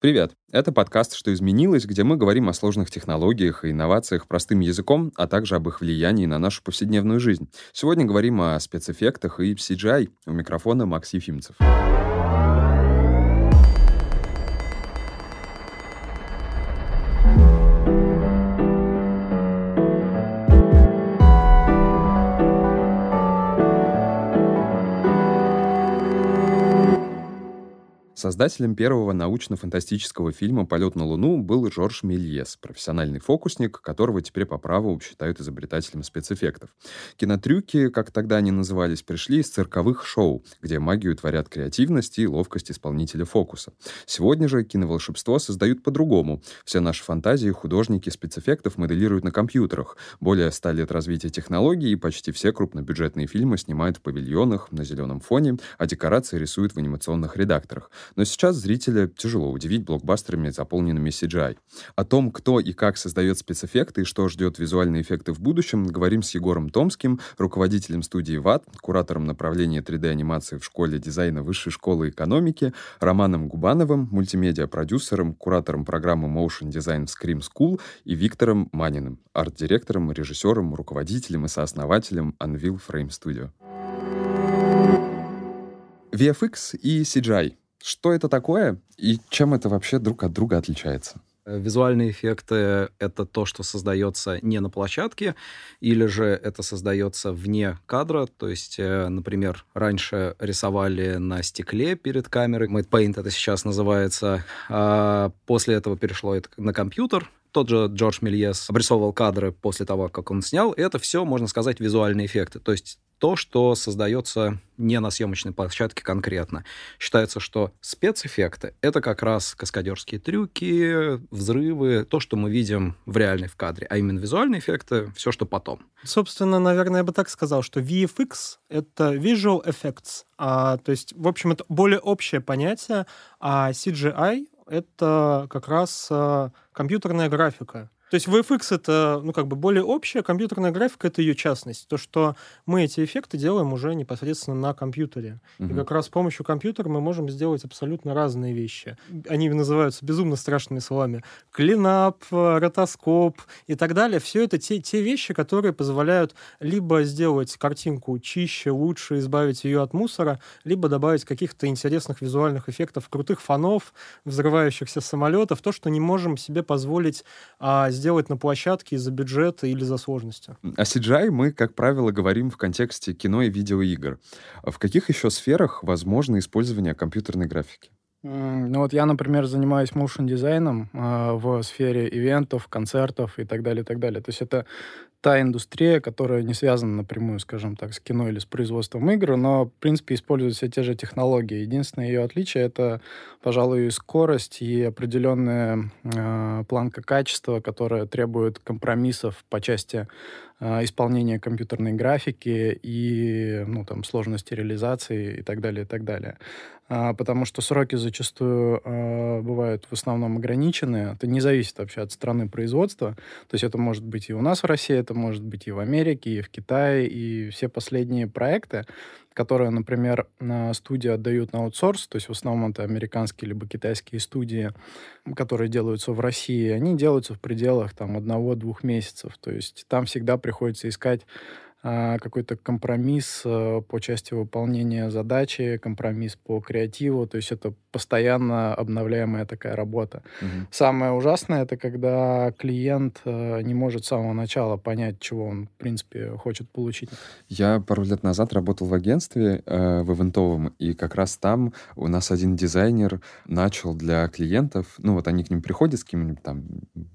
Привет! Это подкаст «Что изменилось», где мы говорим о сложных технологиях и инновациях простым языком, а также об их влиянии на нашу повседневную жизнь. Сегодня говорим о спецэффектах и CGI. У микрофона Макс Ефимцев. Создателем первого научно-фантастического фильма «Полет на Луну» был Жорж Мельес, профессиональный фокусник, которого теперь по праву считают изобретателем спецэффектов. Кинотрюки, как тогда они назывались, пришли из цирковых шоу, где магию творят креативность и ловкость исполнителя фокуса. Сегодня же киноволшебство создают по-другому. Все наши фантазии художники спецэффектов моделируют на компьютерах. Более ста лет развития технологий, и почти все крупнобюджетные фильмы снимают в павильонах, на зеленом фоне, а декорации рисуют в анимационных редакторах. Но сейчас зрителя тяжело удивить блокбастерами, заполненными CGI. О том, кто и как создает спецэффекты и что ждет визуальные эффекты в будущем, говорим с Егором Томским, руководителем студии ВАТ, куратором направления 3D-анимации в школе дизайна Высшей школы экономики, Романом Губановым, мультимедиа-продюсером, куратором программы Motion Design в Scream School и Виктором Маниным, арт-директором, режиссером, руководителем и сооснователем Unreal Frame Studio. VFX и CGI что это такое и чем это вообще друг от друга отличается? Э, визуальные эффекты — это то, что создается не на площадке, или же это создается вне кадра. То есть, э, например, раньше рисовали на стекле перед камерой. Matte Paint это сейчас называется. А после этого перешло это на компьютер. Тот же Джордж Мельес обрисовывал кадры после того, как он снял. Это все, можно сказать, визуальные эффекты. То есть то, что создается не на съемочной площадке конкретно. Считается, что спецэффекты — это как раз каскадерские трюки, взрывы, то, что мы видим в реальной в кадре, а именно визуальные эффекты — все, что потом. Собственно, наверное, я бы так сказал, что VFX — это Visual Effects, а, то есть, в общем, это более общее понятие, а CGI — это как раз а, компьютерная графика. То есть VFX это, ну, как бы более общая, компьютерная графика это ее частность. То, что мы эти эффекты делаем уже непосредственно на компьютере. Угу. И как раз с помощью компьютера мы можем сделать абсолютно разные вещи. Они называются безумно страшными словами. Клинап, ротоскоп и так далее. Все это те, те вещи, которые позволяют либо сделать картинку чище, лучше, избавить ее от мусора, либо добавить каких-то интересных визуальных эффектов, крутых фонов, взрывающихся самолетов, то, что не можем себе позволить а, сделать на площадке из-за бюджета или за сложности. О CGI мы, как правило, говорим в контексте кино и видеоигр. В каких еще сферах возможно использование компьютерной графики? Ну вот я, например, занимаюсь моушен дизайном э, в сфере ивентов, концертов и так далее, и так далее. То есть это та индустрия, которая не связана напрямую, скажем так, с кино или с производством игр, но, в принципе, используют все те же технологии. Единственное ее отличие — это, пожалуй, скорость и определенная э, планка качества, которая требует компромиссов по части исполнения компьютерной графики и, ну, там, сложности реализации и так далее, и так далее. А, потому что сроки зачастую э, бывают в основном ограничены. Это не зависит вообще от страны производства. То есть это может быть и у нас в России, это может быть и в Америке, и в Китае, и все последние проекты, которые, например, студии отдают на аутсорс, то есть в основном это американские либо китайские студии, которые делаются в России, они делаются в пределах там одного-двух месяцев. То есть там всегда приходится искать какой-то компромисс э, по части выполнения задачи, компромисс по креативу, то есть это постоянно обновляемая такая работа. Угу. Самое ужасное это когда клиент э, не может с самого начала понять, чего он в принципе хочет получить. Я пару лет назад работал в агентстве э, в ивентовом, и как раз там у нас один дизайнер начал для клиентов, ну вот они к ним приходят с каким-нибудь там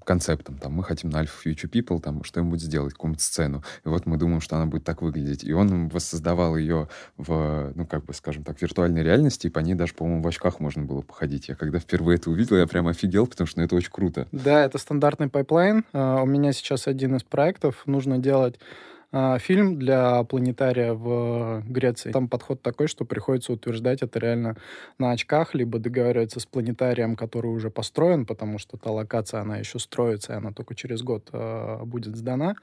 концептом, там мы хотим на Alpha Future People там что-нибудь сделать, какую-нибудь сцену, и вот мы думаем, что она будет так выглядеть. И он воссоздавал ее в, ну, как бы, скажем так, виртуальной реальности, и по ней даже, по-моему, в очках можно было походить. Я когда впервые это увидел, я прям офигел, потому что ну, это очень круто. Да, это стандартный pipeline. Э, у меня сейчас один из проектов. Нужно делать фильм для планетария в Греции. Там подход такой, что приходится утверждать это реально на очках, либо договариваться с планетарием, который уже построен, потому что та локация, она еще строится, и она только через год э, будет сдана.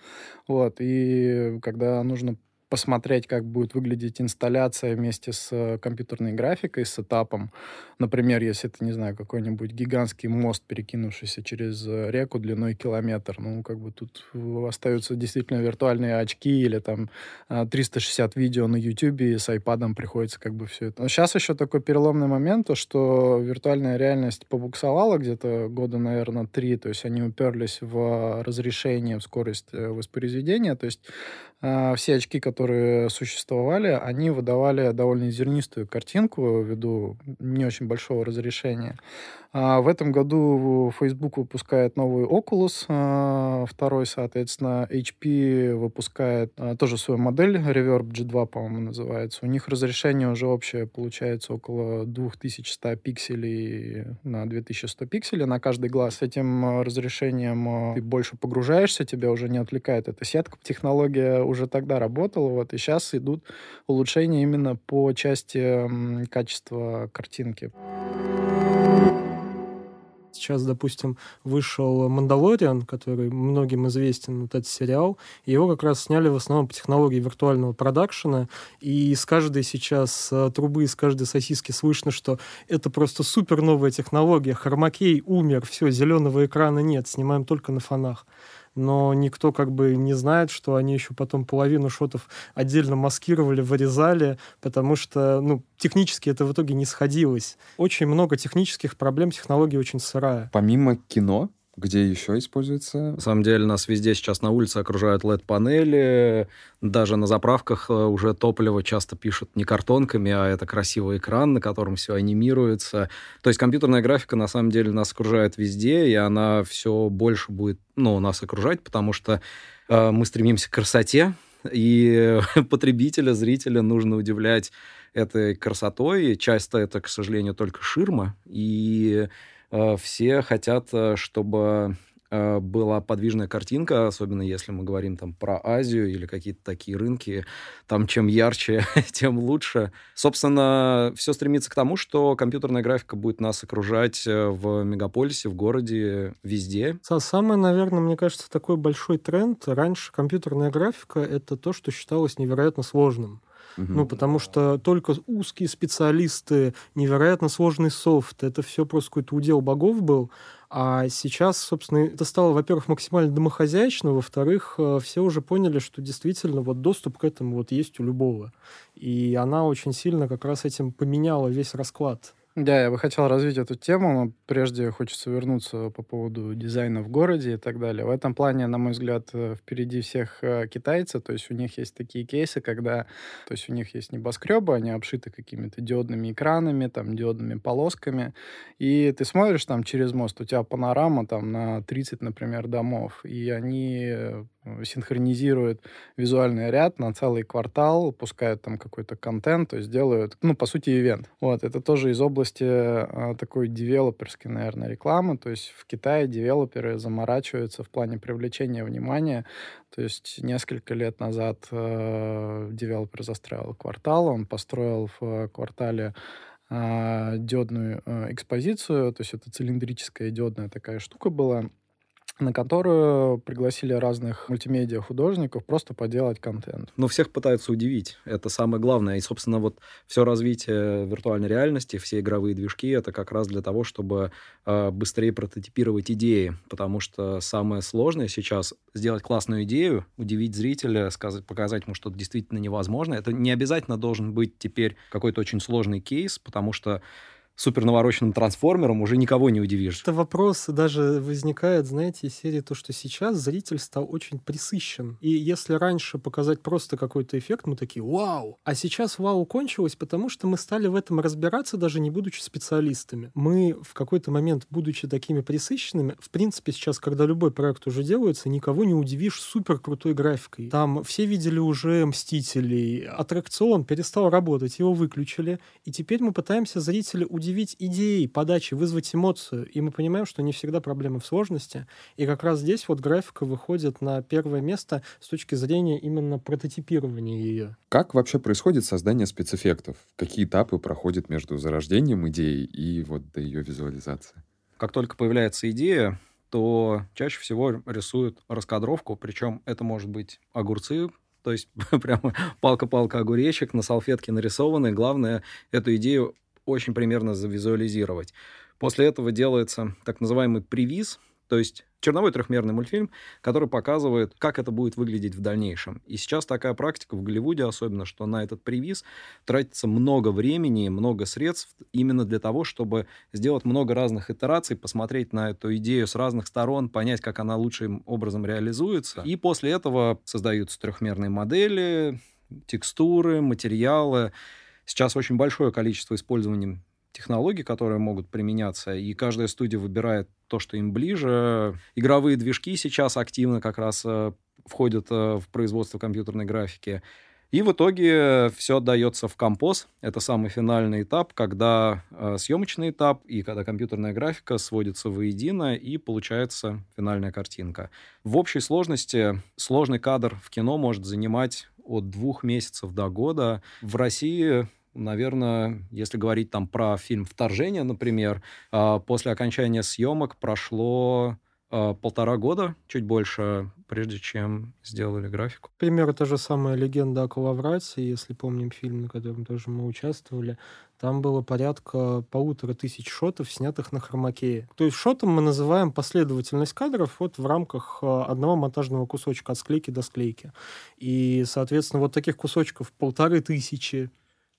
Вот. И когда нужно посмотреть, как будет выглядеть инсталляция вместе с э, компьютерной графикой, с этапом. Например, если это, не знаю, какой-нибудь гигантский мост, перекинувшийся через э, реку длиной километр, ну, как бы тут остаются действительно виртуальные очки или там 360 видео на YouTube, и с iPad приходится как бы все это. Но сейчас еще такой переломный момент, то, что виртуальная реальность побуксовала где-то года, наверное, три, то есть они уперлись в разрешение, в скорость э, воспроизведения, то есть э, все очки, которые существовали, они выдавали довольно зернистую картинку ввиду не очень большого разрешения. А в этом году Facebook выпускает новый Oculus, а, второй, соответственно, HP выпускает а, тоже свою модель, Reverb G2, по-моему, называется. У них разрешение уже общее получается около 2100 пикселей на 2100 пикселей на каждый глаз. С этим разрешением ты больше погружаешься, тебя уже не отвлекает эта сетка. Технология уже тогда работала, вот, и сейчас идут улучшения именно по части качества картинки. Сейчас, допустим, вышел «Мандалориан», который многим известен, вот этот сериал, его как раз сняли в основном по технологии виртуального продакшена, и из каждой сейчас э, трубы, из каждой сосиски слышно, что это просто супер новая технология, Хармакей умер, все, зеленого экрана нет, снимаем только на фонах но никто как бы не знает, что они еще потом половину шотов отдельно маскировали, вырезали, потому что, ну, технически это в итоге не сходилось. Очень много технических проблем, технология очень сырая. Помимо кино, где еще используется? На самом деле нас везде сейчас на улице окружают LED-панели. Даже на заправках э, уже топливо часто пишут не картонками, а это красивый экран, на котором все анимируется. То есть компьютерная графика на самом деле нас окружает везде, и она все больше будет ну, нас окружать, потому что э, мы стремимся к красоте, и потребителя, зрителя нужно удивлять этой красотой. Часто это, к сожалению, только ширма. И все хотят, э, чтобы э, была подвижная картинка, особенно если мы говорим там про Азию или какие-то такие рынки, там чем ярче, тем лучше. Собственно, все стремится к тому, что компьютерная графика будет нас окружать в мегаполисе, в городе, везде. Самый, наверное, мне кажется, такой большой тренд. Раньше компьютерная графика — это то, что считалось невероятно сложным. Ну, потому что только узкие специалисты, невероятно сложный софт, это все просто какой-то удел богов был. А сейчас, собственно, это стало, во-первых, максимально домохозяйственно, во-вторых, э, все уже поняли, что действительно вот доступ к этому вот есть у любого. И она очень сильно как раз этим поменяла весь расклад. Да, я бы хотел развить эту тему, но прежде хочется вернуться по поводу дизайна в городе и так далее. В этом плане, на мой взгляд, э, впереди всех э, китайцы, то есть у них есть такие кейсы, когда, то есть у них есть небоскребы, они обшиты какими-то диодными экранами, там, диодными полосками, и ты смотришь там через мост, у тебя панорама там на 30, например, домов, и они э, синхронизируют визуальный ряд на целый квартал, пускают там какой-то контент, то есть делают, ну, по сути, ивент. Вот, это тоже из области а, такой девелоперской, наверное, рекламы, то есть в Китае девелоперы заморачиваются в плане привлечения внимания, то есть несколько лет назад э, девелопер застраивал квартал, он построил в квартале э, диодную э, экспозицию, то есть это цилиндрическая диодная такая штука была, на которую пригласили разных мультимедиа-художников просто поделать контент. Но всех пытаются удивить. Это самое главное. И, собственно, вот все развитие виртуальной реальности, все игровые движки, это как раз для того, чтобы э, быстрее прототипировать идеи. Потому что самое сложное сейчас сделать классную идею, удивить зрителя, сказать, показать ему, что это действительно невозможно. Это не обязательно должен быть теперь какой-то очень сложный кейс, потому что супер навороченным трансформером уже никого не удивишь. Это вопрос даже возникает, знаете, из серии то, что сейчас зритель стал очень присыщен. И если раньше показать просто какой-то эффект, мы такие «Вау!» А сейчас «Вау» кончилось, потому что мы стали в этом разбираться, даже не будучи специалистами. Мы в какой-то момент, будучи такими присыщенными, в принципе, сейчас, когда любой проект уже делается, никого не удивишь супер крутой графикой. Там все видели уже «Мстителей», аттракцион перестал работать, его выключили, и теперь мы пытаемся зрителя удивить удивить идеей подачи, вызвать эмоцию. И мы понимаем, что не всегда проблемы в сложности. И как раз здесь вот графика выходит на первое место с точки зрения именно прототипирования ее. Как вообще происходит создание спецэффектов? Какие этапы проходят между зарождением идеи и вот до ее визуализации? Как только появляется идея, то чаще всего рисуют раскадровку, причем это может быть огурцы, то есть прямо палка-палка огуречек на салфетке нарисованы. Главное эту идею очень примерно завизуализировать. После этого делается так называемый привиз, то есть черновой трехмерный мультфильм, который показывает, как это будет выглядеть в дальнейшем. И сейчас такая практика в Голливуде особенно, что на этот привиз тратится много времени, много средств именно для того, чтобы сделать много разных итераций, посмотреть на эту идею с разных сторон, понять, как она лучшим образом реализуется. И после этого создаются трехмерные модели, текстуры, материалы. Сейчас очень большое количество использования технологий, которые могут применяться, и каждая студия выбирает то, что им ближе. Игровые движки сейчас активно как раз э, входят э, в производство компьютерной графики. И в итоге все отдается в композ. Это самый финальный этап, когда э, съемочный этап и когда компьютерная графика сводится воедино и получается финальная картинка. В общей сложности сложный кадр в кино может занимать от двух месяцев до года. В России наверное, если говорить там про фильм «Вторжение», например, а, после окончания съемок прошло полтора года, чуть больше, прежде чем сделали графику. Пример, это же самая легенда о Калаврате, если помним фильм, на котором тоже мы участвовали. Там было порядка полутора тысяч шотов, снятых на хромакее. То есть шотом мы называем последовательность кадров вот в рамках а, одного монтажного кусочка от склейки до склейки. И, соответственно, вот таких кусочков полторы тысячи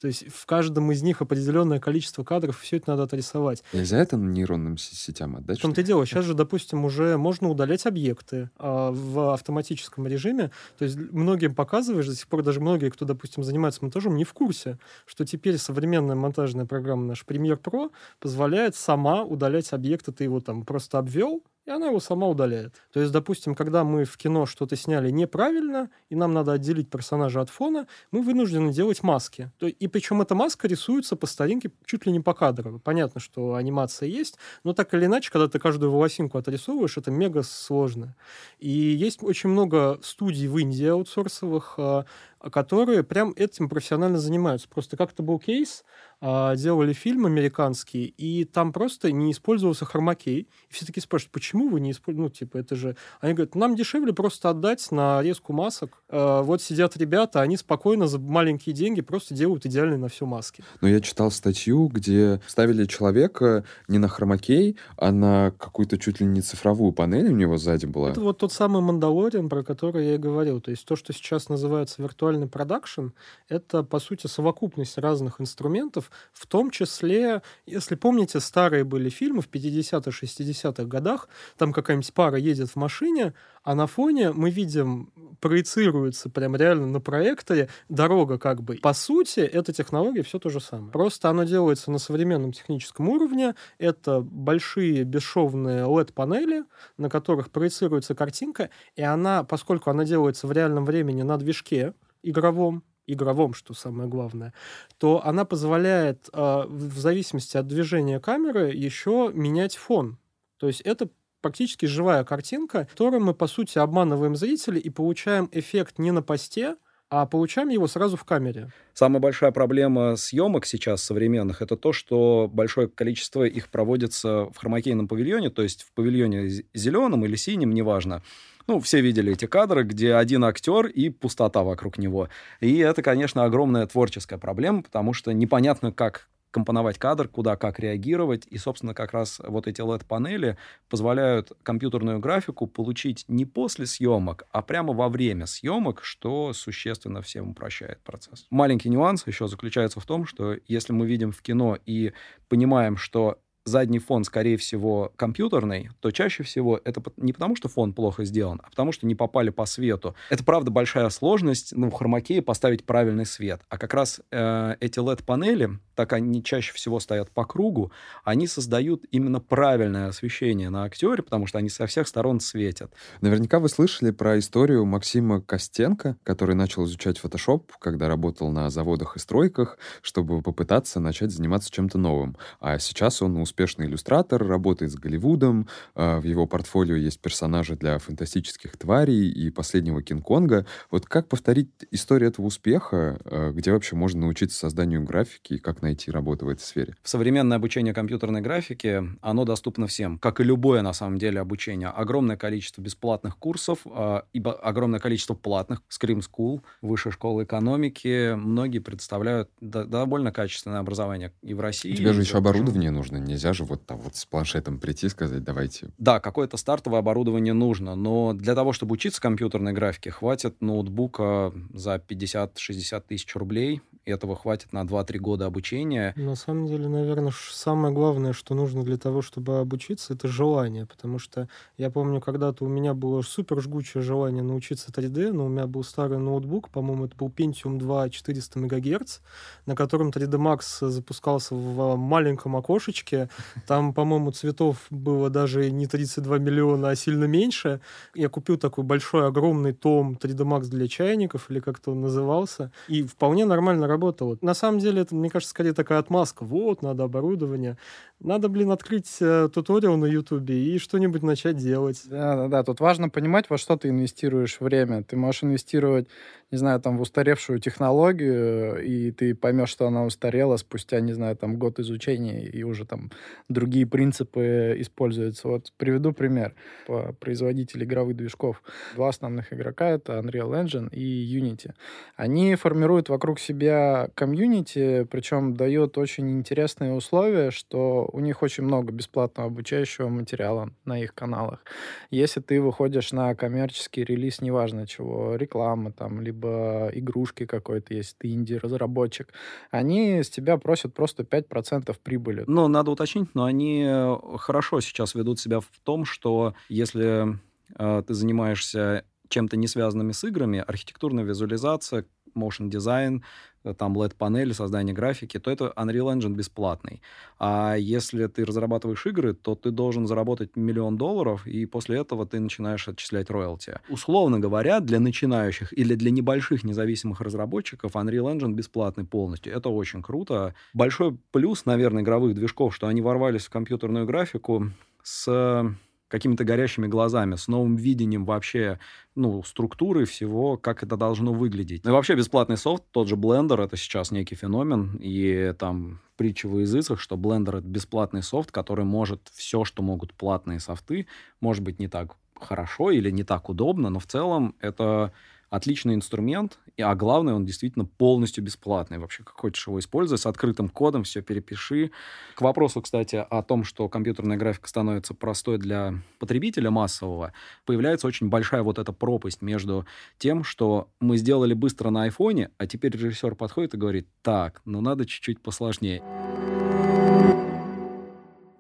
то есть в каждом из них определенное количество кадров, все это надо отрисовать. Нельзя это нейронным сетям отдать? В том-то и дело. Сейчас же, допустим, уже можно удалять объекты а, в автоматическом режиме. То есть многим показываешь, до сих пор даже многие, кто, допустим, занимается монтажом, не в курсе, что теперь современная монтажная программа наш Premiere Pro позволяет сама удалять объекты. Ты его там просто обвел, и она его сама удаляет. То есть, допустим, когда мы в кино что-то сняли неправильно, и нам надо отделить персонажа от фона, мы вынуждены делать маски. И причем эта маска рисуется по старинке чуть ли не по кадру. Понятно, что анимация есть, но так или иначе, когда ты каждую волосинку отрисовываешь, это мега сложно. И есть очень много студий в Индии аутсорсовых, а, которые прям этим профессионально занимаются. Просто как-то был кейс, а, делали фильм американский, и там просто не использовался хромакей. И все таки спрашивают, почему вы не используете? Ну, типа, это же... Они говорят, нам дешевле просто отдать на резку масок. А, вот сидят ребята, они спокойно за маленькие деньги просто делают идеальные на все маски. Но я читал статью, где ставили человека не на хромакей, а на какую-то чуть ли не цифровую панель у него сзади была. Это вот тот самый Мандалориан, про который я и говорил. То есть то, что сейчас называется виртуальный продакшн, это, по сути, совокупность разных инструментов, в том числе, если помните, старые были фильмы в 50-х, 60-х годах, там какая-нибудь пара едет в машине, а на фоне мы видим, проецируется прям реально на проекторе дорога как бы. По сути, эта технология все то же самое. Просто оно делается на современном техническом уровне. Это большие бесшовные LED-панели, на которых проецируется картинка, и она, поскольку она делается в реальном времени на движке игровом, игровом, что самое главное, то она позволяет э, в зависимости от движения камеры еще менять фон. То есть это практически живая картинка, которой мы, по сути, обманываем зрителей и получаем эффект не на посте, а получаем его сразу в камере. Самая большая проблема съемок сейчас современных это то, что большое количество их проводится в хромакейном павильоне, то есть в павильоне зеленом или синем, неважно. Ну, все видели эти кадры, где один актер и пустота вокруг него. И это, конечно, огромная творческая проблема, потому что непонятно, как компоновать кадр, куда как реагировать. И, собственно, как раз вот эти LED-панели позволяют компьютерную графику получить не после съемок, а прямо во время съемок, что существенно всем упрощает процесс. Маленький нюанс еще заключается в том, что если мы видим в кино и понимаем, что задний фон, скорее всего, компьютерный, то чаще всего это не потому, что фон плохо сделан, а потому, что не попали по свету. Это, правда, большая сложность, ну, в хромакее поставить правильный свет. А как раз э, эти LED-панели, так они чаще всего стоят по кругу, они создают именно правильное освещение на актере, потому что они со всех сторон светят. Наверняка вы слышали про историю Максима Костенко, который начал изучать фотошоп, когда работал на заводах и стройках, чтобы попытаться начать заниматься чем-то новым. А сейчас он успешно успешный иллюстратор, работает с Голливудом, э, в его портфолио есть персонажи для фантастических тварей и последнего Кинг-Конга. Вот как повторить историю этого успеха, э, где вообще можно научиться созданию графики и как найти работу в этой сфере? Современное обучение компьютерной графики, оно доступно всем, как и любое, на самом деле, обучение. Огромное количество бесплатных курсов, э, ибо огромное количество платных. Scream School, Высшая школа экономики, многие представляют довольно качественное образование и в России. Тебе же еще оборудование нужно. Нельзя же вот там вот с планшетом прийти и сказать, давайте. Да, какое-то стартовое оборудование нужно, но для того, чтобы учиться компьютерной графике, хватит ноутбука за 50-60 тысяч рублей. Этого хватит на 2-3 года обучения. На самом деле, наверное, самое главное, что нужно для того, чтобы обучиться, это желание. Потому что я помню, когда-то у меня было супер жгучее желание научиться 3D, но у меня был старый ноутбук, по-моему, это был Pentium 2 400 МГц, на котором 3D Max запускался в маленьком окошечке. Там, по-моему, цветов было даже не 32 миллиона, а сильно меньше. Я купил такой большой, огромный том 3D Max для чайников, или как-то он назывался, и вполне нормально работало. На самом деле, это, мне кажется, скорее такая отмазка. Вот, надо оборудование. Надо, блин, открыть э, туториал на Ютубе и что-нибудь начать делать. Да-да-да, тут важно понимать, во что ты инвестируешь время. Ты можешь инвестировать, не знаю, там, в устаревшую технологию, и ты поймешь, что она устарела спустя, не знаю, там, год изучения, и уже там другие принципы используются. Вот приведу пример. По производителю игровых движков. Два основных игрока — это Unreal Engine и Unity. Они формируют вокруг себя комьюнити, причем дают очень интересные условия, что у них очень много бесплатного обучающего материала на их каналах. Если ты выходишь на коммерческий релиз, неважно чего, реклама там, либо игрушки какой-то, если ты инди-разработчик, они с тебя просят просто 5% прибыли. Ну, надо уточнить, но они э, хорошо сейчас ведут себя в том, что если э, ты занимаешься чем-то не связанными с играми, архитектурная визуализация, motion дизайн, там LED-панели, создание графики, то это Unreal Engine бесплатный. А если ты разрабатываешь игры, то ты должен заработать миллион долларов, и после этого ты начинаешь отчислять роялти. Условно говоря, для начинающих или для небольших независимых разработчиков Unreal Engine бесплатный полностью. Это очень круто. Большой плюс, наверное, игровых движков, что они ворвались в компьютерную графику с какими-то горящими глазами, с новым видением вообще, ну, структуры всего, как это должно выглядеть. Ну и вообще бесплатный софт, тот же Blender, это сейчас некий феномен, и там притча в языцах, что Blender — это бесплатный софт, который может все, что могут платные софты, может быть, не так хорошо или не так удобно, но в целом это отличный инструмент, и, а главное, он действительно полностью бесплатный. Вообще, как хочешь его использовать, с открытым кодом, все перепиши. К вопросу, кстати, о том, что компьютерная графика становится простой для потребителя массового, появляется очень большая вот эта пропасть между тем, что мы сделали быстро на айфоне, а теперь режиссер подходит и говорит, так, ну надо чуть-чуть посложнее.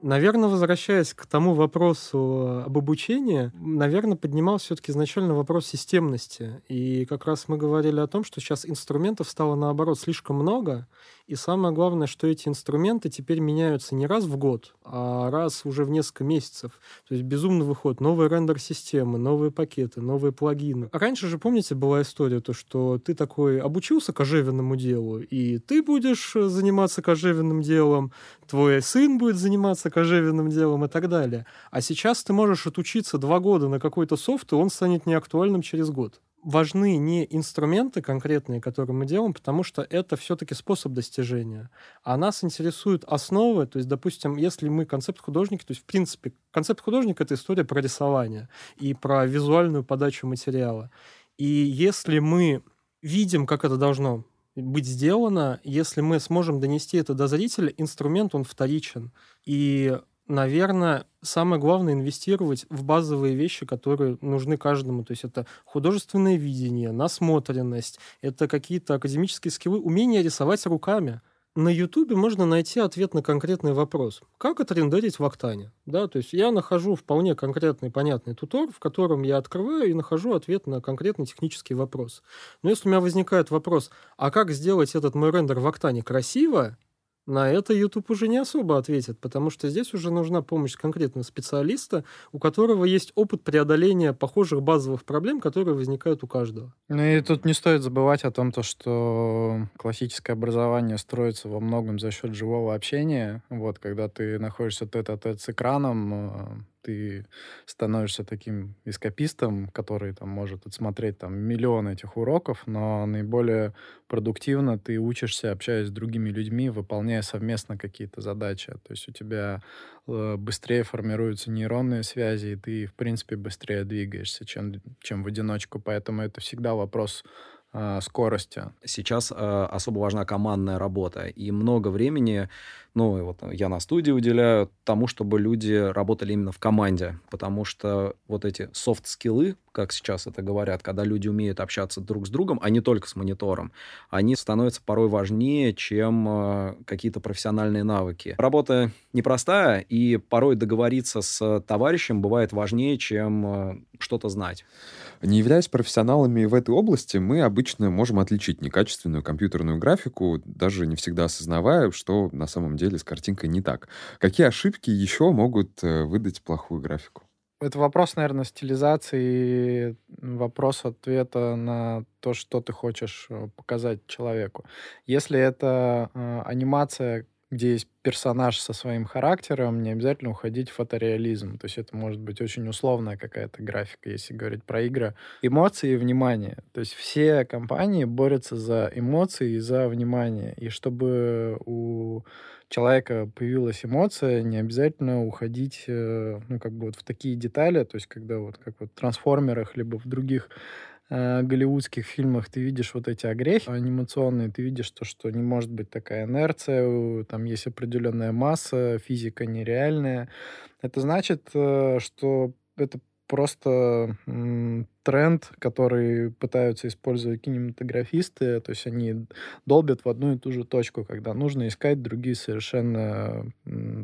Наверное, возвращаясь к тому вопросу об обучении, наверное, поднимал все-таки изначально вопрос системности. И как раз мы говорили о том, что сейчас инструментов стало, наоборот, слишком много, и самое главное, что эти инструменты теперь меняются не раз в год, а раз уже в несколько месяцев. То есть безумно выходят новые рендер-системы, новые пакеты, новые плагины. Раньше же, помните, была история, то, что ты такой обучился кожевенному делу, и ты будешь заниматься кожевенным делом, твой сын будет заниматься кожевенным делом и так далее. А сейчас ты можешь отучиться два года на какой-то софт, и он станет неактуальным через год важны не инструменты конкретные, которые мы делаем, потому что это все-таки способ достижения. А нас интересуют основы, то есть, допустим, если мы концепт художника, то есть, в принципе, концепт художника — это история про рисование и про визуальную подачу материала. И если мы видим, как это должно быть сделано, если мы сможем донести это до зрителя, инструмент, он вторичен. И наверное, самое главное инвестировать в базовые вещи, которые нужны каждому. То есть это художественное видение, насмотренность, это какие-то академические скиллы, умение рисовать руками. На Ютубе можно найти ответ на конкретный вопрос. Как отрендерить в Октане? Да, то есть я нахожу вполне конкретный, понятный тутор, в котором я открываю и нахожу ответ на конкретный технический вопрос. Но если у меня возникает вопрос, а как сделать этот мой рендер в Октане красиво, На это YouTube уже не особо ответит, потому что здесь уже нужна помощь конкретного специалиста, у которого есть опыт преодоления похожих базовых проблем, которые возникают у каждого. Ну и тут не стоит забывать о том, то, что классическое образование строится во многом за счет живого общения. Вот, когда ты находишься тет-а-тет с экраном, э, ты становишься таким эскапистом, который там может отсмотреть там миллион этих уроков, но наиболее продуктивно ты учишься, общаясь с другими людьми, выполняя совместно какие-то задачи. То есть у тебя э, быстрее формируются нейронные связи, и ты, в принципе, быстрее двигаешься, чем, чем в одиночку. Поэтому это всегда вопрос э, скорости. Сейчас э, особо важна командная работа, и много времени ну, вот я на студии уделяю тому, чтобы люди работали именно в команде, потому что вот эти софт-скиллы, как сейчас это говорят, когда люди умеют общаться друг с другом, а не только с монитором, они становятся порой важнее, чем э, какие-то профессиональные навыки. Работа непростая, и порой договориться с товарищем бывает важнее, чем э, что-то знать. Не являясь профессионалами в этой области, мы обычно можем отличить некачественную компьютерную графику, даже не всегда осознавая, что на самом деле деле с картинкой не так. Какие ошибки еще могут э, выдать плохую графику? Это вопрос, наверное, стилизации, вопрос ответа на то, что ты хочешь э, показать человеку. Если это э, анимация, где есть персонаж со своим характером, не обязательно уходить в фотореализм. То есть это может быть очень условная какая-то графика, если говорить про игры. Эмоции и внимание. То есть все компании борются за эмоции и за внимание. И чтобы у человека появилась эмоция, не обязательно уходить, э, ну, как бы вот в такие детали, то есть когда вот как вот в «Трансформерах» либо в других э, голливудских фильмах ты видишь вот эти огрехи анимационные, ты видишь то, что не может быть такая инерция, там есть определенная масса, физика нереальная. Это значит, э, что это просто тренд, который пытаются использовать кинематографисты, то есть они долбят в одну и ту же точку, когда нужно искать другие совершенно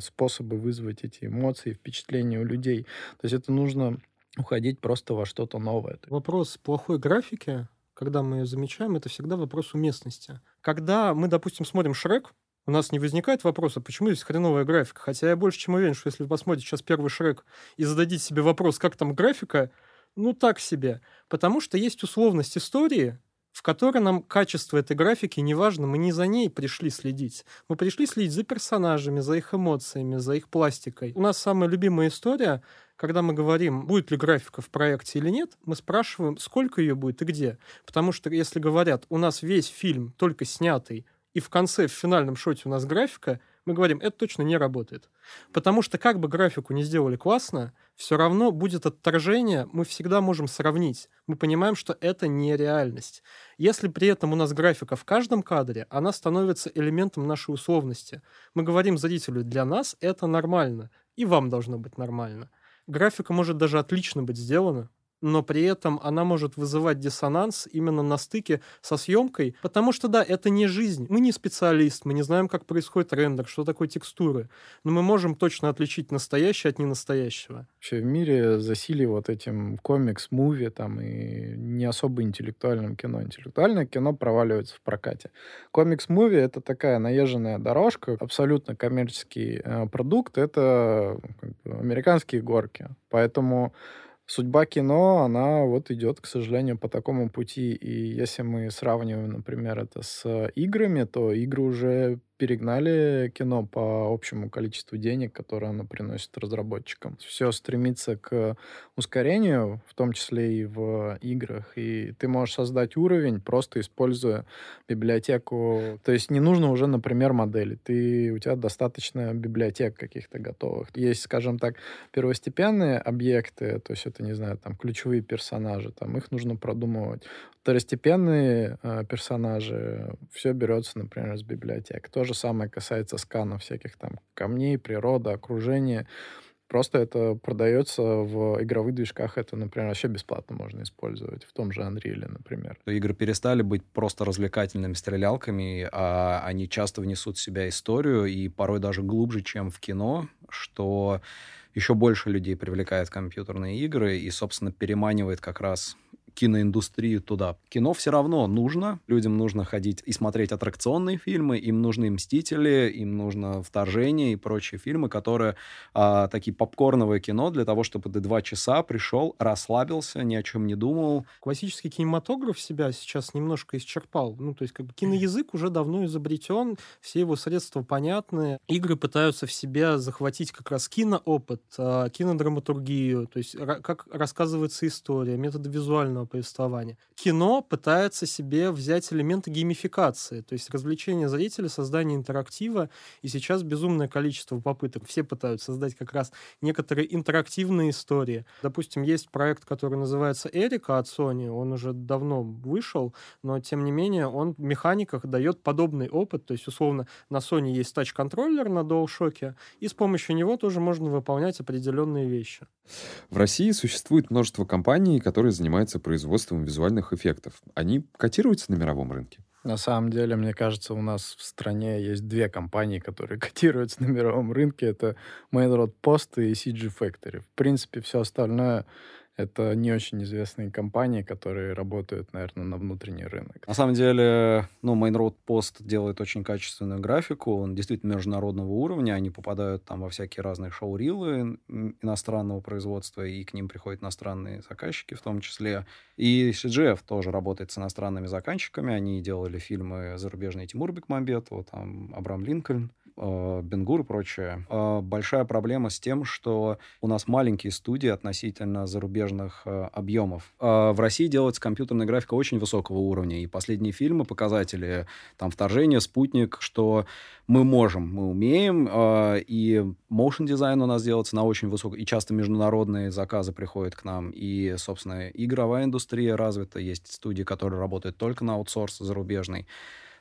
способы вызвать эти эмоции, впечатления у людей. То есть это нужно уходить просто во что-то новое. Вопрос плохой графики, когда мы ее замечаем, это всегда вопрос уместности. Когда мы, допустим, смотрим Шрек, у нас не возникает вопроса, почему здесь хреновая графика. Хотя я больше чем уверен, что если вы посмотрите сейчас первый Шрек и зададите себе вопрос, как там графика, ну так себе. Потому что есть условность истории, в которой нам качество этой графики не важно, мы не за ней пришли следить. Мы пришли следить за персонажами, за их эмоциями, за их пластикой. У нас самая любимая история, когда мы говорим, будет ли графика в проекте или нет, мы спрашиваем, сколько ее будет и где. Потому что если говорят, у нас весь фильм только снятый и в конце, в финальном шоте у нас графика, мы говорим, это точно не работает. Потому что как бы графику не сделали классно, все равно будет отторжение, мы всегда можем сравнить. Мы понимаем, что это не реальность. Если при этом у нас графика в каждом кадре, она становится элементом нашей условности. Мы говорим зрителю, для нас это нормально, и вам должно быть нормально. Графика может даже отлично быть сделана, но при этом она может вызывать диссонанс именно на стыке со съемкой, потому что, да, это не жизнь. Мы не специалист, мы не знаем, как происходит рендер, что такое текстуры, но мы можем точно отличить настоящее от ненастоящего. Вообще в мире засилье вот этим комикс-movie там и не особо интеллектуальным кино. Интеллектуальное кино проваливается в прокате. Комикс-муви — это такая наезженная дорожка, абсолютно коммерческий э, продукт, это как бы, американские горки. Поэтому судьба кино, она вот идет, к сожалению, по такому пути. И если мы сравниваем, например, это с играми, то игры уже перегнали кино по общему количеству денег, которое оно приносит разработчикам. Все стремится к ускорению, в том числе и в играх. И ты можешь создать уровень, просто используя библиотеку. То есть не нужно уже, например, модели. Ты, у тебя достаточно библиотек каких-то готовых. Есть, скажем так, первостепенные объекты, то есть это, не знаю, там ключевые персонажи, там их нужно продумывать. Второстепенные э, персонажи, все берется, например, из библиотек. Тоже же самое касается сканов всяких там камней, природа, окружения. Просто это продается в игровых движках. Это, например, вообще бесплатно можно использовать. В том же Unreal, например. Игры перестали быть просто развлекательными стрелялками, а они часто внесут в себя историю, и порой даже глубже, чем в кино, что еще больше людей привлекает компьютерные игры и, собственно, переманивает как раз киноиндустрию туда. Кино все равно нужно, людям нужно ходить и смотреть аттракционные фильмы, им нужны «Мстители», им нужно «Вторжение» и прочие фильмы, которые а, такие попкорновое кино для того, чтобы ты два часа пришел, расслабился, ни о чем не думал. Классический кинематограф себя сейчас немножко исчерпал. Ну, то есть как бы киноязык уже давно изобретен, все его средства понятны. Игры пытаются в себя захватить как раз киноопыт, а, кинодраматургию, то есть как рассказывается история, методы визуального повествования. Кино пытается себе взять элементы геймификации, то есть развлечение зрителя, создание интерактива, и сейчас безумное количество попыток. Все пытаются создать как раз некоторые интерактивные истории. Допустим, есть проект, который называется «Эрика» от Sony, он уже давно вышел, но тем не менее он в механиках дает подобный опыт, то есть условно на Sony есть тач-контроллер на DualShock, и с помощью него тоже можно выполнять определенные вещи. В России существует множество компаний, которые занимаются производством визуальных эффектов. Они котируются на мировом рынке? На самом деле, мне кажется, у нас в стране есть две компании, которые котируются на мировом рынке. Это Main Road Post и CG Factory. В принципе, все остальное это не очень известные компании, которые работают, наверное, на внутренний рынок. На самом деле, ну, Mainroad Post делает очень качественную графику, он действительно международного уровня, они попадают там во всякие разные шоу-рилы иностранного производства, и к ним приходят иностранные заказчики в том числе. И CGF тоже работает с иностранными заказчиками, они делали фильмы зарубежные Тимур Бекмамбетов, там Абрам Линкольн, Бенгур и прочее. Э, большая проблема с тем, что у нас маленькие студии относительно зарубежных э, объемов. В России делается компьютерная графика очень высокого уровня, и последние фильмы, показатели, там, «Вторжение», «Спутник», что мы можем, мы умеем, и motion дизайн у нас делается на очень высоком, и часто международные заказы приходят к нам, и, собственно, игровая индустрия развита, есть студии, которые работают только на аутсорс зарубежный.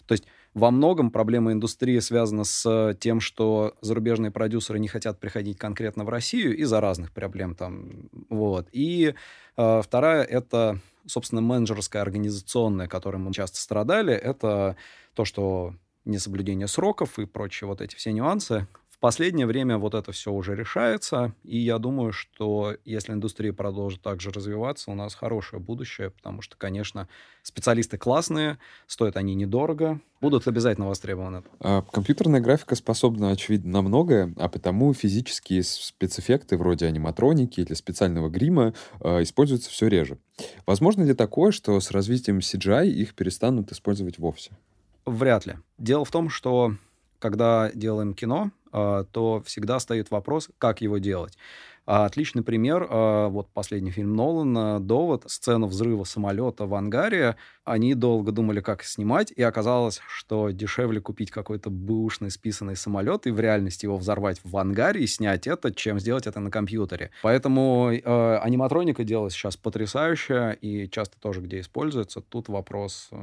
То есть во многом проблема индустрии связана с тем, что зарубежные продюсеры не хотят приходить конкретно в Россию из-за разных проблем там. Вот. И э, вторая — это, собственно, менеджерская, организационная, которой мы часто страдали. Это то, что несоблюдение сроков и прочие вот эти все нюансы, в последнее время вот это все уже решается, и я думаю, что если индустрия продолжит также развиваться, у нас хорошее будущее, потому что, конечно, специалисты классные, стоят они недорого, будут обязательно востребованы. А, компьютерная графика способна, очевидно, на многое, а потому физические спецэффекты вроде аниматроники или специального грима э, используются все реже. Возможно ли такое, что с развитием CGI их перестанут использовать вовсе? Вряд ли. Дело в том, что когда делаем кино, а, то всегда стоит вопрос, как его делать. А, отличный пример, а, вот последний фильм Нолана, «Довод», сцена взрыва самолета в ангаре. Они долго думали, как снимать, и оказалось, что дешевле купить какой-то бэушный списанный самолет и в реальности его взорвать в ангаре и снять это, чем сделать это на компьютере. Поэтому э, аниматроника делалась сейчас потрясающая, и часто тоже где используется. Тут вопрос э,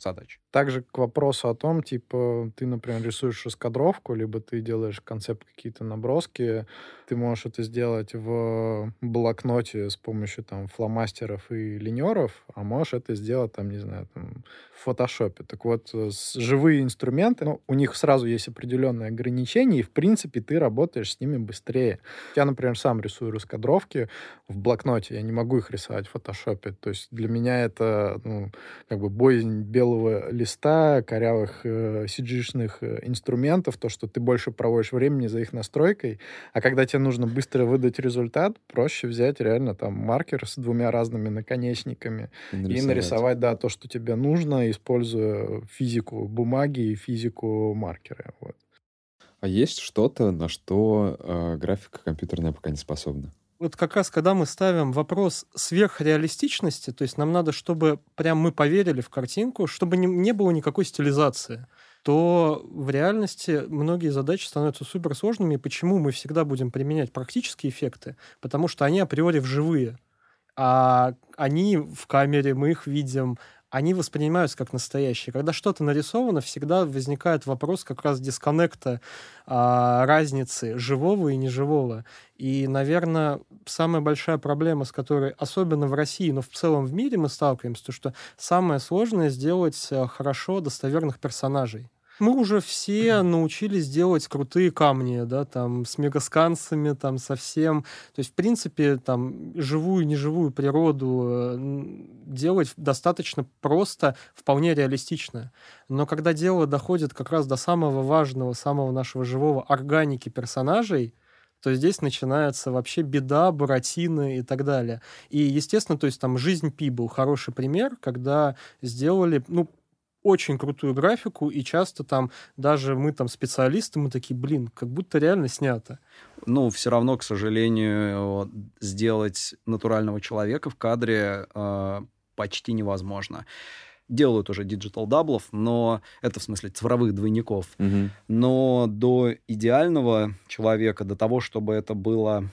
задач. Также к вопросу о том, типа, ты, например, рисуешь раскадровку, либо ты делаешь концепт какие-то наброски, ты можешь это сделать в блокноте с помощью там фломастеров и линеров, а можешь это сделать там, не знаю, там, в фотошопе. Так вот, э, живые инструменты, ну, у них сразу есть определенные ограничения, и, в принципе, ты работаешь с ними быстрее. Я, например, сам рисую раскадровки в блокноте, я не могу их рисовать в фотошопе. То есть для меня это, ну, как бы боязнь белого листа, корявых э, cg э, инструментов, то, что ты больше проводишь времени за их настройкой, а когда тебе нужно быстро выдать результат, проще взять реально там маркер с двумя разными наконечниками нарисовать, и нарисовать да, то, что тебе нужно, используя физику бумаги и физику маркера. Вот. А есть что-то, на что э, графика компьютерная пока не способна? Вот как раз, когда мы ставим вопрос сверхреалистичности, то есть нам надо, чтобы прям мы поверили в картинку, чтобы не, не было никакой стилизации то в реальности многие задачи становятся суперсложными. Почему мы всегда будем применять практические эффекты? Потому что они априори вживые. А они в камере, мы их видим, они воспринимаются как настоящие. Когда что-то нарисовано, всегда возникает вопрос как раз дисконнекта, а, разницы живого и неживого. И, наверное, самая большая проблема, с которой, особенно в России, но в целом в мире мы сталкиваемся, то, что самое сложное сделать э, хорошо достоверных персонажей. Мы уже все научились делать крутые камни, да, там, с мегаскансами, там, совсем. То есть, в принципе, там, живую, неживую природу э, делать достаточно просто, вполне реалистично. Но когда дело доходит как раз до самого важного, самого нашего живого органики персонажей, то здесь начинается вообще беда, буратино и так далее. И, естественно, то есть там «Жизнь Пи» был хороший пример, когда сделали, ну, очень крутую графику, и часто там даже мы там специалисты, мы такие, блин, как будто реально снято. Ну, все равно, к сожалению, сделать натурального человека в кадре э, почти невозможно делают уже digital double ов, но это в смысле цифровых двойников. Угу. Но до идеального человека, до того, чтобы это было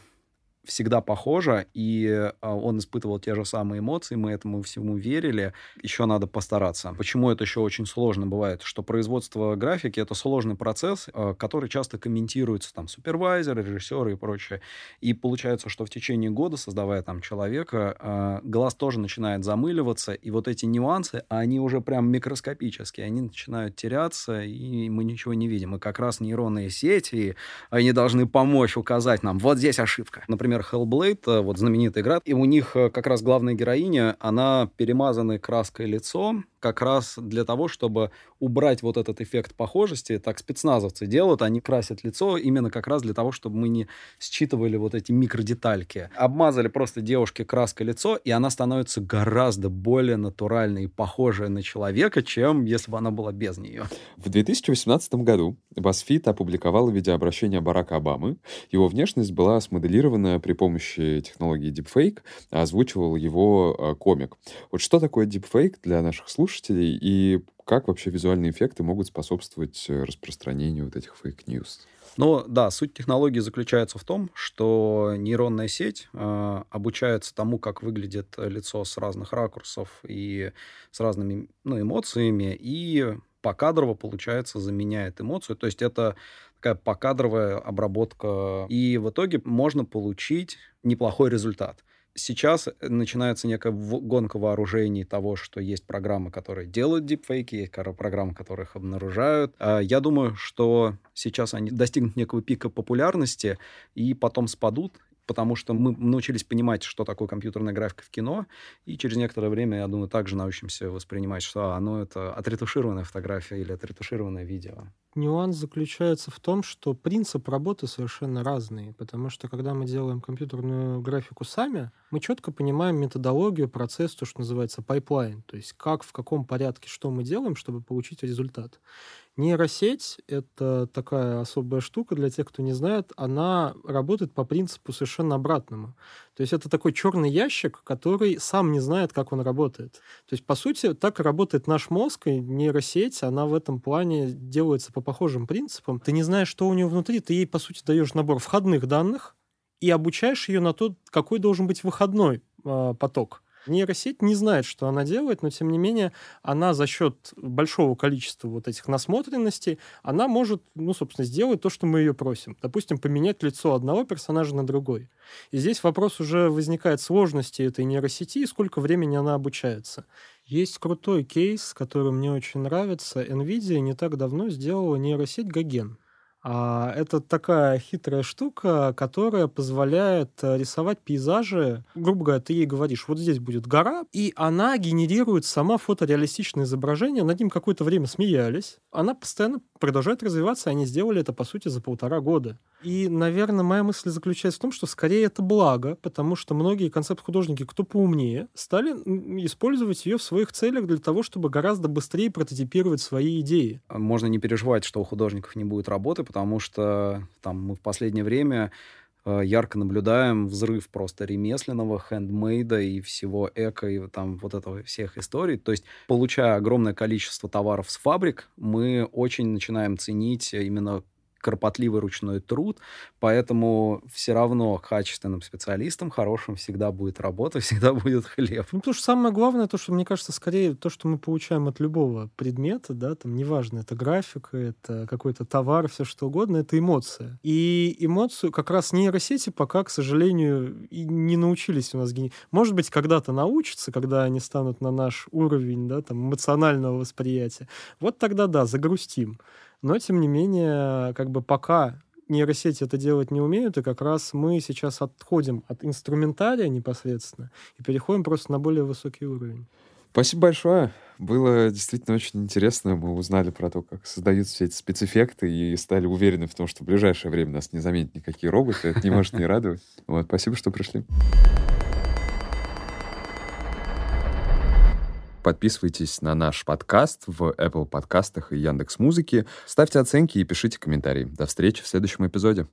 всегда похоже, и а, он испытывал те же самые эмоции, мы этому всему верили. Еще надо постараться. Почему это еще очень сложно бывает? Что производство графики — это сложный процесс, а, который часто комментируется там супервайзеры, режиссеры и прочее. И получается, что в течение года, создавая там человека, а, глаз тоже начинает замыливаться, и вот эти нюансы, они уже прям микроскопические, они начинают теряться, и мы ничего не видим. И как раз нейронные сети, они должны помочь указать нам, вот здесь ошибка. Например, например, Hellblade, э, вот знаменитая игра, и у них э, как раз главная героиня, она перемазанной краской лицо, как раз для того, чтобы убрать вот этот эффект похожести. Так спецназовцы делают, они красят лицо именно как раз для того, чтобы мы не считывали вот эти микродетальки. Обмазали просто девушке краской лицо, и она становится гораздо более натуральной и похожей на человека, чем если бы она была без нее. В 2018 году BuzzFeed опубликовал видеообращение Барака Обамы. Его внешность была смоделирована при помощи технологии Deepfake, а озвучивал его э, комик. Вот что такое Deepfake для наших слушателей и как вообще визуальные эффекты могут способствовать э, распространению вот этих fake news? Ну да, суть технологии заключается в том, что нейронная сеть э, обучается тому, как выглядит лицо с разных ракурсов и с разными ну, эмоциями, и покадрово, получается, заменяет эмоцию. То есть это такая покадровая обработка. И в итоге можно получить неплохой результат сейчас э, начинается некая гонка вооружений того, что есть программы, которые делают дипфейки, есть программы, которые их обнаружают. А, я думаю, что сейчас они достигнут некого пика популярности и потом спадут, потому что мы научились понимать, что такое компьютерная графика в кино, и через некоторое время, я думаю, также научимся воспринимать, что оно это отретушированная фотография или отретушированное видео. Нюанс заключается в том, что принцип работы совершенно разный, потому что когда мы делаем компьютерную графику сами, мы четко понимаем методологию, процесс, то, что называется pipeline, то есть как, в каком порядке, что мы делаем, чтобы получить результат. Нейросеть — это такая особая штука для тех, кто не знает. Она работает по принципу совершенно обратному. То есть это такой черный ящик, который сам не знает, как он работает. То есть, по сути, так работает наш мозг, и нейросеть, она в этом плане делается по похожим принципам. Ты не знаешь, что у нее внутри, ты ей, по сути, даешь набор входных данных и обучаешь ее на то, какой должен быть выходной э, поток. Нейросеть не знает, что она делает, но тем не менее она за счет большого количества вот этих насмотренностей, она может, ну, собственно, сделать то, что мы ее просим. Допустим, поменять лицо одного персонажа на другой. И здесь вопрос уже возникает сложности этой нейросети и сколько времени она обучается. Есть крутой кейс, который мне очень нравится. NVIDIA не так давно сделала нейросеть Гоген. А, это такая хитрая штука, которая позволяет э, рисовать пейзажи. Грубо говоря, ты ей говоришь, вот здесь будет гора, и она генерирует сама фотореалистичное изображение. Над ним какое-то время смеялись. Она постоянно продолжает развиваться, и они сделали это, по сути, за полтора года. И, наверное, моя мысль заключается в том, что скорее это благо, потому что многие концепт-художники, кто поумнее, стали использовать ее в своих целях для того, чтобы гораздо быстрее прототипировать свои идеи. Можно не переживать, что у художников не будет работы, потому что там мы в последнее время э, ярко наблюдаем взрыв просто ремесленного, хендмейда и всего эко, и там вот этого всех историй. То есть, получая огромное количество товаров с фабрик, мы очень начинаем ценить именно кропотливый ручной труд, поэтому все равно качественным специалистам, хорошим всегда будет работа, всегда будет хлеб. Ну, потому что самое главное, то, что, мне кажется, скорее то, что мы получаем от любого предмета, да, там, неважно, это графика, это какой-то товар, все что угодно, это эмоция. И эмоцию как раз нейросети пока, к сожалению, и не научились у нас генерировать. Может быть, когда-то научатся, когда они станут на наш уровень, да, там, эмоционального восприятия. Вот тогда, да, загрустим. Но, тем не менее, как бы пока нейросети это делать не умеют, и как раз мы сейчас отходим от инструментария непосредственно и переходим просто на более высокий уровень. Спасибо большое. Было действительно очень интересно. Мы узнали про то, как создаются все эти спецэффекты и стали уверены в том, что в ближайшее время нас не заметят никакие роботы. Это не может не радовать. Вот, спасибо, что пришли. Подписывайтесь на наш подкаст в Apple подкастах и Яндекс Музыке. Ставьте оценки и пишите комментарии. До встречи в следующем эпизоде.